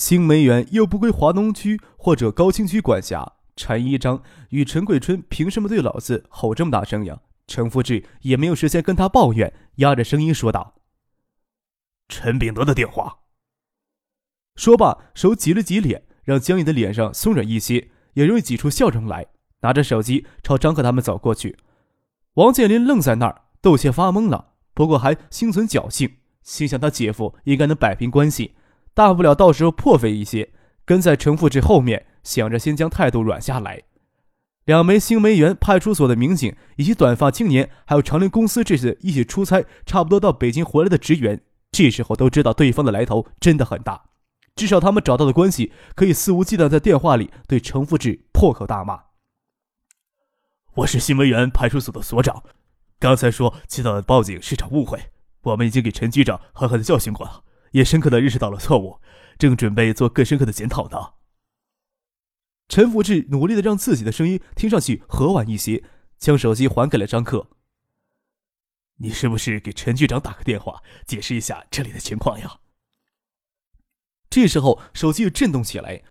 新梅园又不归华东区或者高新区管辖，陈一章与陈桂春凭什么对老子吼这么大声呀？陈福志也没有时间跟他抱怨，压着声音说道：“陈炳德的电话。”说罢，手挤了挤脸，让僵硬的脸上松软一些，也容易挤出笑容来。拿着手机朝张克他们走过去。王健林愣在那儿，都些发懵了，不过还心存侥幸，心想他姐夫应该能摆平关系。大不了到时候破费一些，跟在陈复志后面，想着先将态度软下来。两枚新梅园派出所的民警，以及短发青年，还有长林公司这些一起出差、差不多到北京回来的职员，这时候都知道对方的来头真的很大。至少他们找到的关系，可以肆无忌惮在电话里对陈复志破口大骂：“我是新梅园派出所的所长，刚才说接到的报警是场误会，我们已经给陈局长狠狠的教训过了。”也深刻的认识到了错误，正准备做更深刻的检讨呢。陈福志努力的让自己的声音听上去和缓一些，将手机还给了张克。你是不是给陈局长打个电话，解释一下这里的情况呀？这时候手机又震动起来，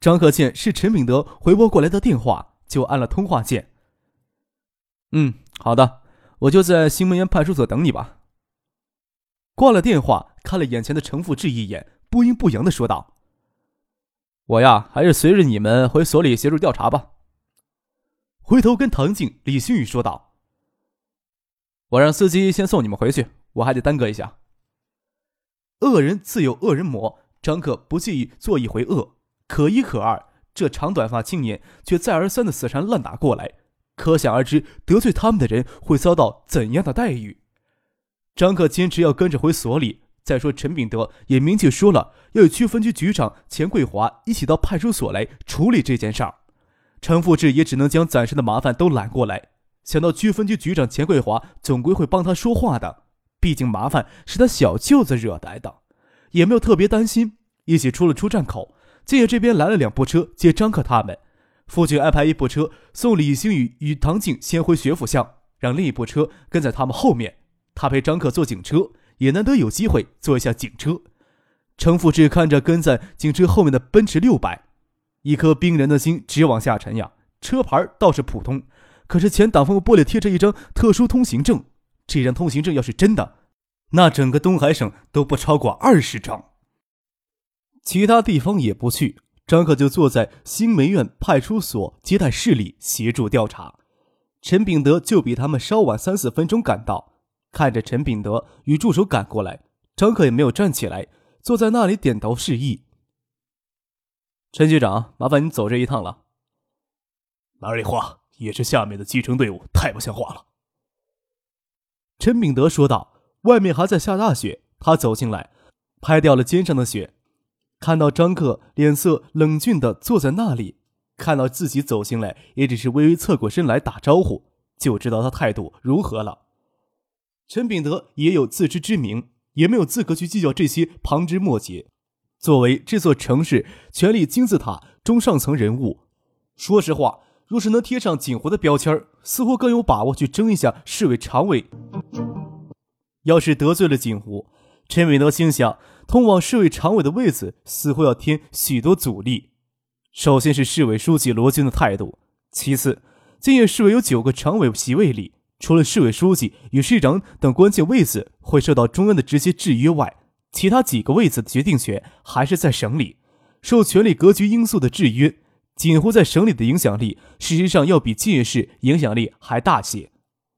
张克见是陈炳德回拨过来的电话，就按了通话键。嗯，好的，我就在新门园派出所等你吧。挂了电话，看了眼前的程富志一眼，不阴不阳的说道：“我呀，还是随着你们回所里协助调查吧。”回头跟唐静、李新宇说道：“我让司机先送你们回去，我还得耽搁一下。”恶人自有恶人磨，张克不介意做一回恶，可一可二，这长短发青年却再而三的死缠烂打过来，可想而知，得罪他们的人会遭到怎样的待遇。张克坚持要跟着回所里。再说，陈炳德也明确说了，要与区分局局长钱桂华一起到派出所来处理这件事儿。陈富志也只能将暂时的麻烦都揽过来。想到区分局局长钱桂华总归会帮他说话的，毕竟麻烦是他小舅子惹来的，也没有特别担心。一起出了出站口，建业这边来了两部车接张克他们。父亲安排一部车送李星宇与唐静先回学府巷，让另一部车跟在他们后面。他陪张克坐警车，也难得有机会坐一下警车。程富志看着跟在警车后面的奔驰六百，一颗冰人的心直往下沉呀。车牌倒是普通，可是前挡风玻璃贴着一张特殊通行证。这张通行证要是真的，那整个东海省都不超过二十张。其他地方也不去，张克就坐在新梅苑派出所接待室里协助调查。陈炳德就比他们稍晚三四分钟赶到。看着陈炳德与助手赶过来，张克也没有站起来，坐在那里点头示意。陈局长，麻烦你走这一趟了。哪里话，也是下面的基层队伍太不像话了。陈炳德说道。外面还在下大雪，他走进来，拍掉了肩上的雪，看到张克脸色冷峻的坐在那里，看到自己走进来，也只是微微侧过身来打招呼，就知道他态度如何了。陈炳德也有自知之明，也没有资格去计较这些旁枝末节。作为这座城市权力金字塔中上层人物，说实话，若是能贴上锦湖的标签似乎更有把握去争一下市委常委。要是得罪了锦湖，陈炳德心想，通往市委常委的位子似乎要添许多阻力。首先是市委书记罗军的态度，其次，建业市委有九个常委席位里。除了市委书记与市长等关键位子会受到中央的直接制约外，其他几个位子的决定权还是在省里，受权力格局因素的制约。锦湖在省里的影响力，事实上要比建业市影响力还大些。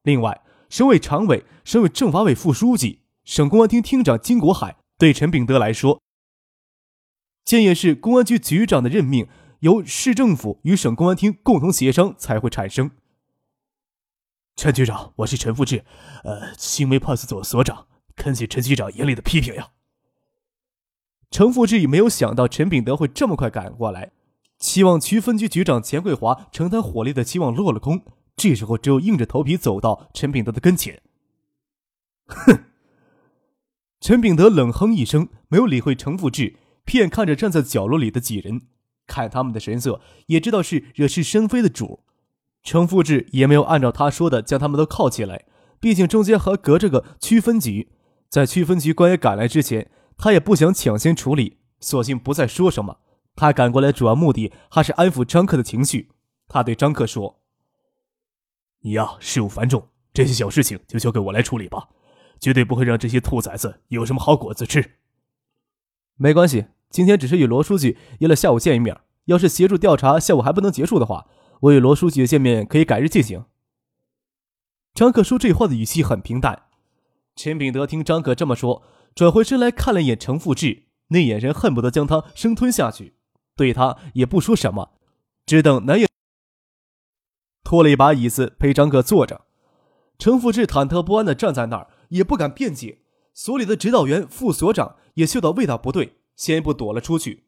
另外，省委常委、省委政法委副书记、省公安厅厅长金国海对陈炳德来说，建业市公安局局长的任命由市政府与省公安厅共同协商才会产生。陈局长，我是陈富志，呃，新梅派出所所长，恳请陈局长严厉的批评呀。陈富志也没有想到陈炳德会这么快赶过来，期望区分局局长钱桂华承担火力的期望落了空。这时候，只有硬着头皮走到陈炳德的跟前。哼！陈炳德冷哼一声，没有理会程富志，偏看着站在角落里的几人，看他们的神色，也知道是惹是生非的主。程富志也没有按照他说的将他们都铐起来，毕竟中间还隔着个区分局，在区分局官员赶来之前，他也不想抢先处理，索性不再说什么。他赶过来主要目的还是安抚张克的情绪。他对张克说。你呀，事务繁重，这些小事情就交给我来处理吧，绝对不会让这些兔崽子有什么好果子吃。没关系，今天只是与罗书记约了下午见一面，要是协助调查下午还不能结束的话，我与罗书记的见面可以改日进行。张可说这话的语气很平淡。陈炳德听张可这么说，转回身来看了一眼程富志，那眼神恨不得将他生吞下去，对他也不说什么，只等南野。拖了一把椅子陪张克坐着，程富志忐忑不安地站在那儿，也不敢辩解。所里的指导员、副所长也嗅到味道不对，先一步躲了出去。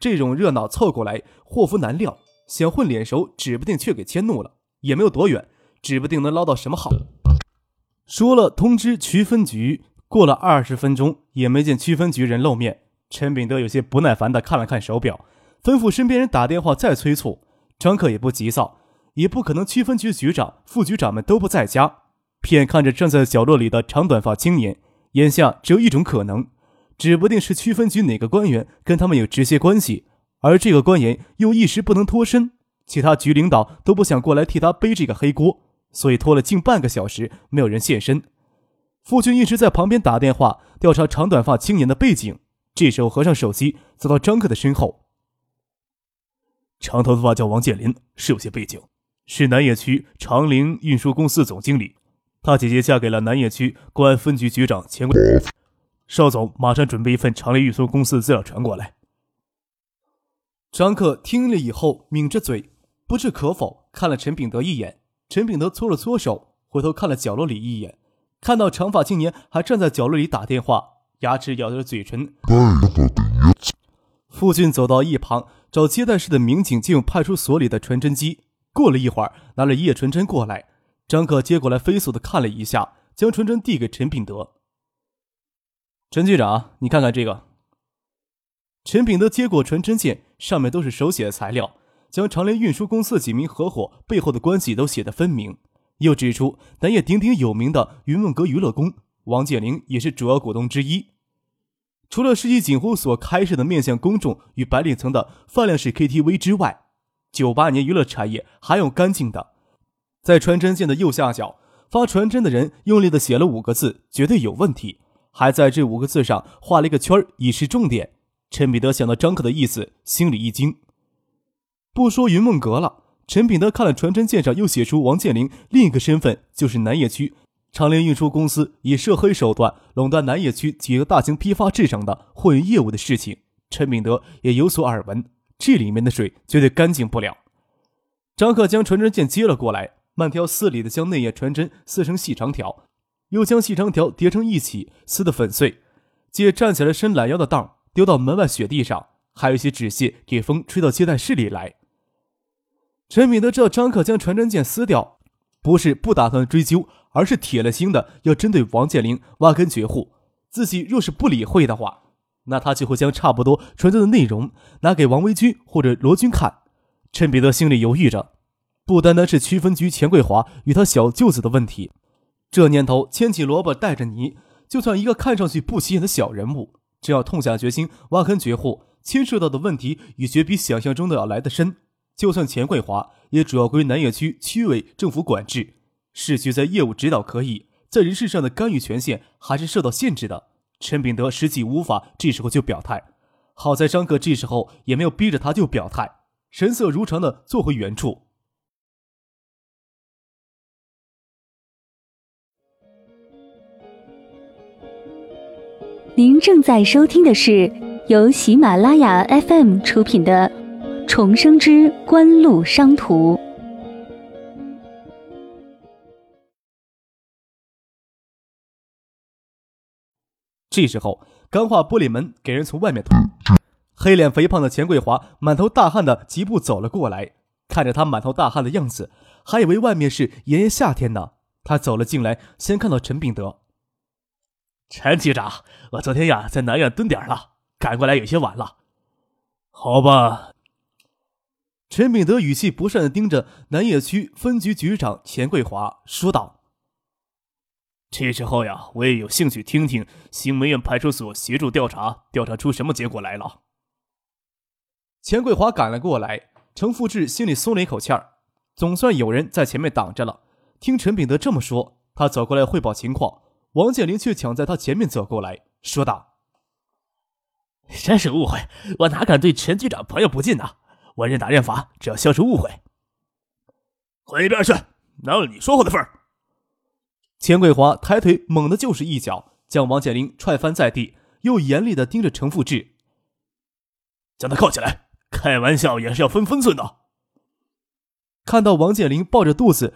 这种热闹凑过来，祸福难料，想混脸熟，指不定却给迁怒了。也没有多远，指不定能捞到什么好。说了通知区分局，过了二十分钟也没见区分局人露面。陈炳德有些不耐烦地看了看手表，吩咐身边人打电话再催促。张克也不急躁。也不可能，区分局局长、副局长们都不在家。偏看着站在角落里的长短发青年，眼下只有一种可能，指不定是区分局哪个官员跟他们有直接关系，而这个官员又一时不能脱身，其他局领导都不想过来替他背这个黑锅，所以拖了近半个小时，没有人现身。父亲一直在旁边打电话调查长短发青年的背景，这时候合上手机，走到张克的身后。长头发叫王建林，是有些背景。是南野区长陵运输公司总经理，他姐姐嫁给了南野区公安分局局长钱贵。邵总马上准备一份长陵运输公司的资料传过来。张克听了以后，抿着嘴，不置可否，看了陈炳德一眼。陈炳德搓了搓手，回头看了角落里一眼，看到长发青年还站在角落里打电话，牙齿咬着嘴唇。父亲走到一旁，找接待室的民警借用派出所里的传真机。过了一会儿，拿了一页传真过来，张克接过来，飞速的看了一下，将传真递给陈炳德。陈局长，你看看这个。陈炳德接过传真件，上面都是手写的材料，将长联运输公司几名合伙背后的关系都写得分明，又指出南业鼎鼎有名的云梦阁娱乐宫，王健林也是主要股东之一。除了世纪锦湖所开设的面向公众与白领层的饭量式 KTV 之外，九八年娱乐产业还有干净的，在传真件的右下角，发传真的人用力的写了五个字：“绝对有问题。”还在这五个字上画了一个圈以示重点。陈彼得想到张克的意思，心里一惊。不说云梦阁了，陈彼得看了传真件上又写出王健林另一个身份，就是南野区长联运输公司以涉黑手段垄断南野区几个大型批发市场的货运业务的事情，陈秉德也有所耳闻。这里面的水绝对干净不了。张克将传真件接了过来，慢条斯理地将内页传真撕成细长条，又将细长条叠成一起，撕得粉碎。借站起来伸懒腰的当丢到门外雪地上，还有一些纸屑给风吹到接待室里来。陈敏德知道张克将传真件撕掉，不是不打算追究，而是铁了心的要针对王建林挖根绝户。自己若是不理会的话。那他就会将差不多传真的内容拿给王维军或者罗军看。陈彼得心里犹豫着，不单单是区分局钱桂华与他小舅子的问题，这年头牵起萝卜带着泥，就算一个看上去不起眼的小人物，只要痛下决心挖根绝户，牵涉到的问题也绝比想象中的要来得深。就算钱桂华也主要归南野区区委政府管制，市局在业务指导可以，在人事上的干预权限还是受到限制的。陈炳德实际无法这时候就表态，好在张克这时候也没有逼着他就表态，神色如常的坐回原处。您正在收听的是由喜马拉雅 FM 出品的《重生之官路商途》。这时候，钢化玻璃门给人从外面推，黑脸肥胖的钱桂华满头大汗的疾步走了过来，看着他满头大汗的样子，还以为外面是炎炎夏天呢。他走了进来，先看到陈炳德。陈局长，我昨天呀在南院蹲点了，赶过来有些晚了。好吧。陈炳德语气不善的盯着南野区分局局长钱桂华说道：“这时候呀，我也有兴趣听听新梅苑派出所协助调查，调查出什么结果来了。”钱桂华赶了过来，程富志心里松了一口气儿，总算有人在前面挡着了。听陈炳德这么说，他走过来汇报情况，王健林却抢在他前面走过来说道：“真是误会，我哪敢对陈局长朋友不敬呢？”我认打认罚，只要消除误会。滚一边去！哪有你说话的份儿？钱桂华抬腿猛的就是一脚，将王健林踹翻在地，又严厉的盯着程富志，将他铐起来。开玩笑也是要分分寸的。看到王健林抱着肚子，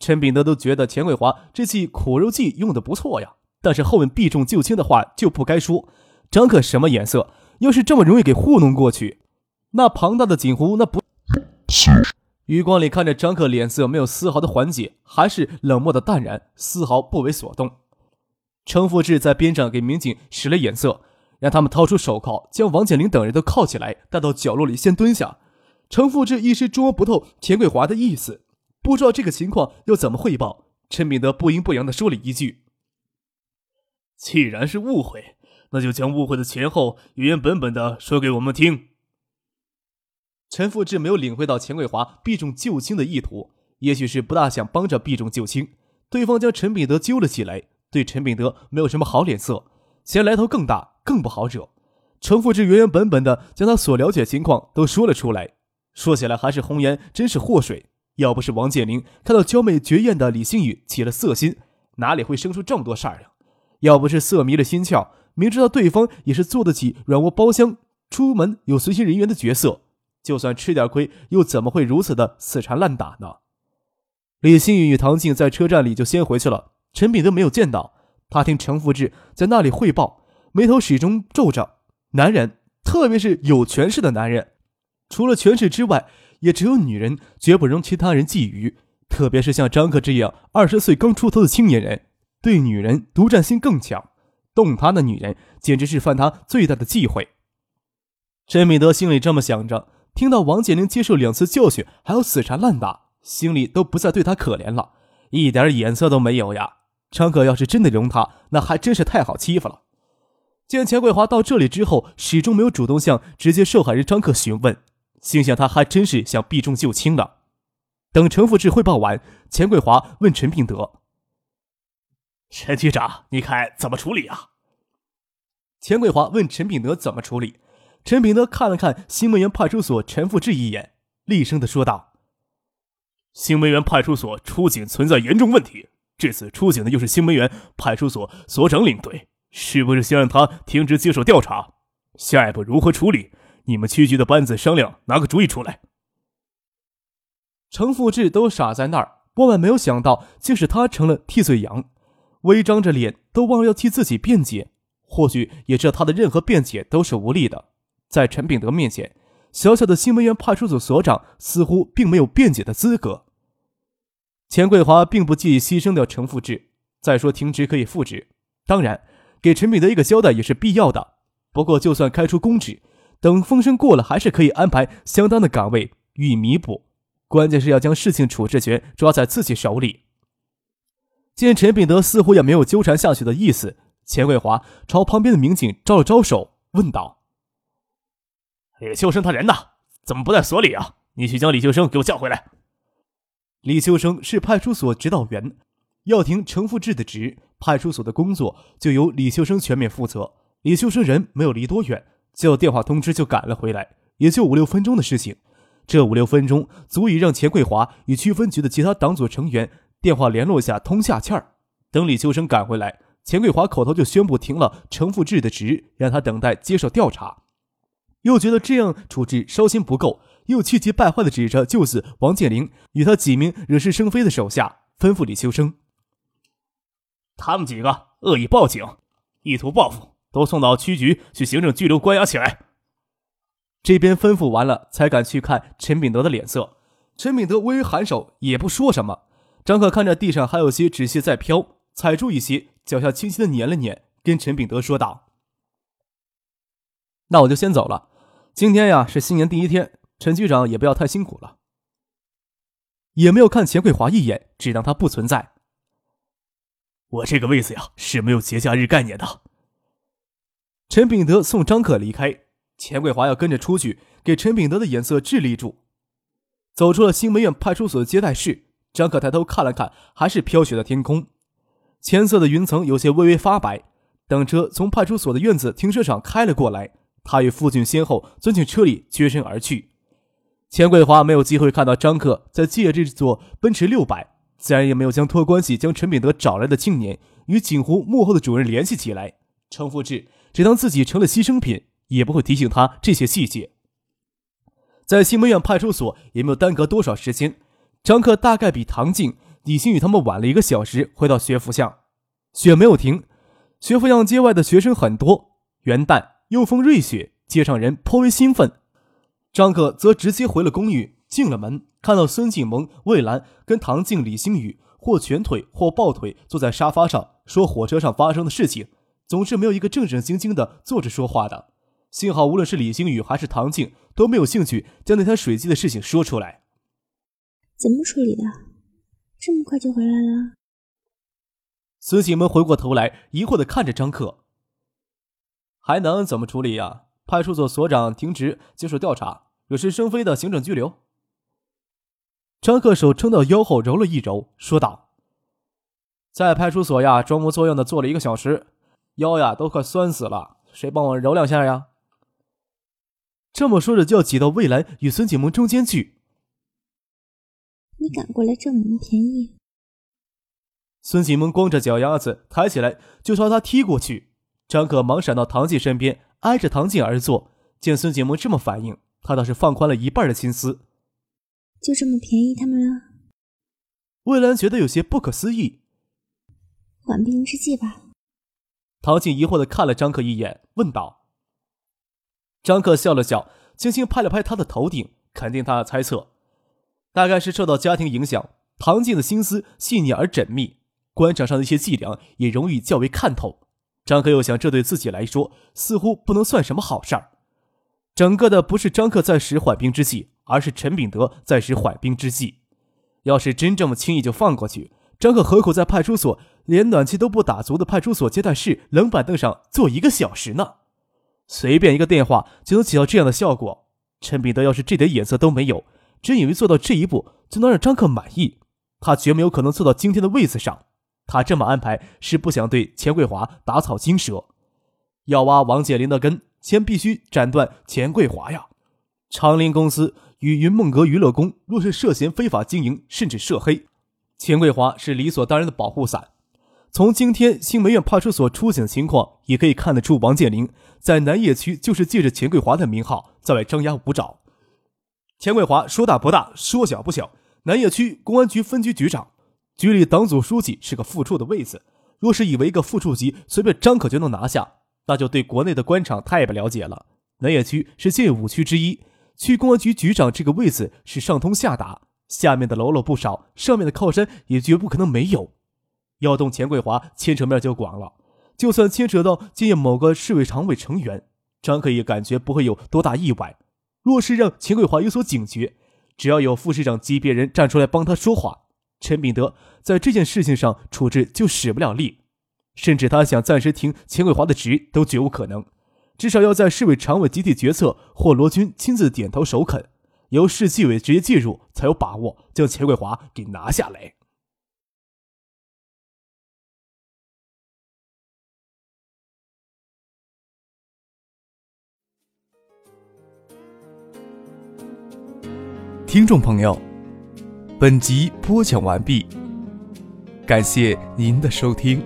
陈炳德都觉得钱桂华这记苦肉计用的不错呀。但是后面避重就轻的话就不该说。张克什么眼色？要是这么容易给糊弄过去？那庞大的锦湖，那不……余光里看着张克脸色没有丝毫的缓解，还是冷漠的淡然，丝毫不为所动。程富志在边上给民警使了眼色，让他们掏出手铐，将王建林等人都铐起来，带到角落里先蹲下。程富志一时捉不透钱桂华的意思，不知道这个情况要怎么汇报。陈炳德不阴不阳的说了一句：“既然是误会，那就将误会的前后原原本本的说给我们听。”陈富志没有领会到钱桂华避重就轻的意图，也许是不大想帮着避重就轻。对方将陈炳德揪了起来，对陈炳德没有什么好脸色，嫌来头更大，更不好惹。陈富志原原本本的将他所了解情况都说了出来。说起来还是红颜真是祸水，要不是王建林看到娇媚绝艳的李星宇起了色心，哪里会生出这么多事儿呀？要不是色迷了心窍，明知道对方也是做得起软卧包厢、出门有随行人员的角色。就算吃点亏，又怎么会如此的死缠烂打呢？李星宇与唐静在车站里就先回去了，陈炳德没有见到。他听程福志在那里汇报，眉头始终皱着。男人，特别是有权势的男人，除了权势之外，也只有女人，绝不容其他人觊觎。特别是像张克这样二十岁刚出头的青年人，对女人独占心更强。动他的女人，简直是犯他最大的忌讳。陈炳德心里这么想着。听到王建林接受两次教训，还要死缠烂打，心里都不再对他可怜了，一点眼色都没有呀。张可要是真的容他，那还真是太好欺负了。见钱桂华到这里之后，始终没有主动向直接受害人张克询问，心想他还真是想避重就轻了。等陈富志汇报完，钱桂华问陈炳德：“陈局长，你看怎么处理啊？”钱桂华问陈炳德怎么处理。陈炳德看了看新梅园派出所陈富志一眼，厉声的说道：“新梅园派出所出警存在严重问题，这次出警的又是新梅园派出所所长领队，是不是先让他停职接受调查？下一步如何处理？你们区局的班子商量，拿个主意出来。”程富志都傻在那儿，万万没有想到，竟是他成了替罪羊，微张着脸，都忘了要替自己辩解。或许也知道他的任何辩解都是无力的。在陈炳德面前，小小的新闻园派出所所长似乎并没有辩解的资格。钱桂华并不介意牺牲掉程富志，再说停职可以复职，当然给陈炳德一个交代也是必要的。不过，就算开出公职，等风声过了，还是可以安排相当的岗位予以弥补。关键是要将事情处置权抓在自己手里。见陈炳德似乎也没有纠缠下去的意思，钱桂华朝旁边的民警招了招手，问道。李秋生他人呢？怎么不在所里啊？你去将李秋生给我叫回来。李秋生是派出所指导员，要停程富志的职，派出所的工作就由李秋生全面负责。李秋生人没有离多远，接到电话通知就赶了回来，也就五六分钟的事情。这五六分钟足以让钱桂华与区分局的其他党组成员电话联络下通下气儿。等李秋生赶回来，钱桂华口头就宣布停了程富志的职，让他等待接受调查。又觉得这样处置稍嫌不够，又气急败坏地指着舅子王建林与他几名惹是生非的手下，吩咐李秋生：“他们几个恶意报警，意图报复，都送到区局去行政拘留关押起来。这边吩咐完了，才敢去看陈炳德的脸色。陈炳德微微颔首，也不说什么。张可看着地上还有些纸屑在飘，踩住一些，脚下轻轻的捻了捻，跟陈炳德说道：“那我就先走了。今天呀是新年第一天，陈局长也不要太辛苦了。”也没有看钱桂华一眼，只当他不存在。我这个位子呀是没有节假日概念的。陈炳德送张可离开。钱桂华要跟着出去，给陈炳德的眼色治理住。走出了新梅院派出所的接待室，张可抬头看了看，还是飘雪的天空，浅色的云层有些微微发白。等车从派出所的院子停车场开了过来，他与父亲先后钻进车里，绝身而去。钱桂华没有机会看到张克在借这座奔驰六百，自然也没有将托关系将陈炳德找来的青年与锦湖幕后的主人联系起来。程富志只当自己成了牺牲品。也不会提醒他这些细节。在新梅院派出所也没有耽搁多少时间，张克大概比唐静、李星宇他们晚了一个小时回到学府巷。雪没有停，学府巷街外的学生很多。元旦又逢瑞雪，街上人颇为兴奋。张克则直接回了公寓，进了门，看到孙静萌、魏兰跟唐静、李星宇或蜷腿或抱腿坐在沙发上说火车上发生的事情，总是没有一个正正经经的坐着说话的。幸好，无论是李星宇还是唐静都没有兴趣将那台水机的事情说出来。怎么处理的？这么快就回来了？孙景萌回过头来，疑惑的看着张克。还能怎么处理呀？派出所所长停职接受调查，惹是生非的行政拘留。张克手撑到腰后揉了一揉，说道：“在派出所呀，装模作样的坐了一个小时，腰呀都快酸死了，谁帮我揉两下呀？”这么说着，就要挤到魏兰与孙锦萌中间去。你敢过来占我们便宜？孙锦萌光着脚丫子抬起来就朝他踢过去。张可忙闪到唐静身边，挨着唐静而坐。见孙锦萌这么反应，他倒是放宽了一半的心思。就这么便宜他们了？魏兰觉得有些不可思议。缓兵之计吧。唐静疑惑的看了张可一眼，问道。张克笑了笑，轻轻拍了拍他的头顶，肯定他的猜测。大概是受到家庭影响，唐静的心思细腻而缜密，官场上的一些伎俩也容易较为看透。张克又想，这对自己来说似乎不能算什么好事儿。整个的不是张克在使缓兵之计，而是陈炳德在使缓兵之计。要是真这么轻易就放过去，张克何苦在派出所连暖气都不打足的派出所接待室冷板凳上坐一个小时呢？随便一个电话就能起到这样的效果。陈彼得要是这点眼色都没有，真以为做到这一步就能让张克满意，他绝没有可能坐到今天的位子上。他这么安排是不想对钱桂华打草惊蛇。要挖王健林的根，先必须斩断钱桂华呀。长林公司与云梦阁娱乐宫若是涉嫌非法经营，甚至涉黑，钱桂华是理所当然的保护伞。从今天新梅苑派出所出警的情况，也可以看得出，王建林在南野区就是借着钱桂华的名号在外张牙舞爪。钱桂华说大不大，说小不小，南野区公安局分局局长，局里党组书记是个副处的位子。若是以为一个副处级随便张可就能拿下，那就对国内的官场太不了解了。南野区是县五区之一，区公安局局长这个位子是上通下达，下面的喽啰不少，上面的靠山也绝不可能没有。要动钱桂华，牵扯面就广了。就算牵扯到今夜某个市委常委成员，张克也感觉不会有多大意外。若是让钱桂华有所警觉，只要有副市长级别人站出来帮他说话，陈炳德在这件事情上处置就使不了力，甚至他想暂时停钱桂华的职都绝无可能。至少要在市委常委集体决策或罗军亲自点头首肯，由市纪委直接介入，才有把握将钱桂华给拿下来。听众朋友，本集播讲完毕，感谢您的收听。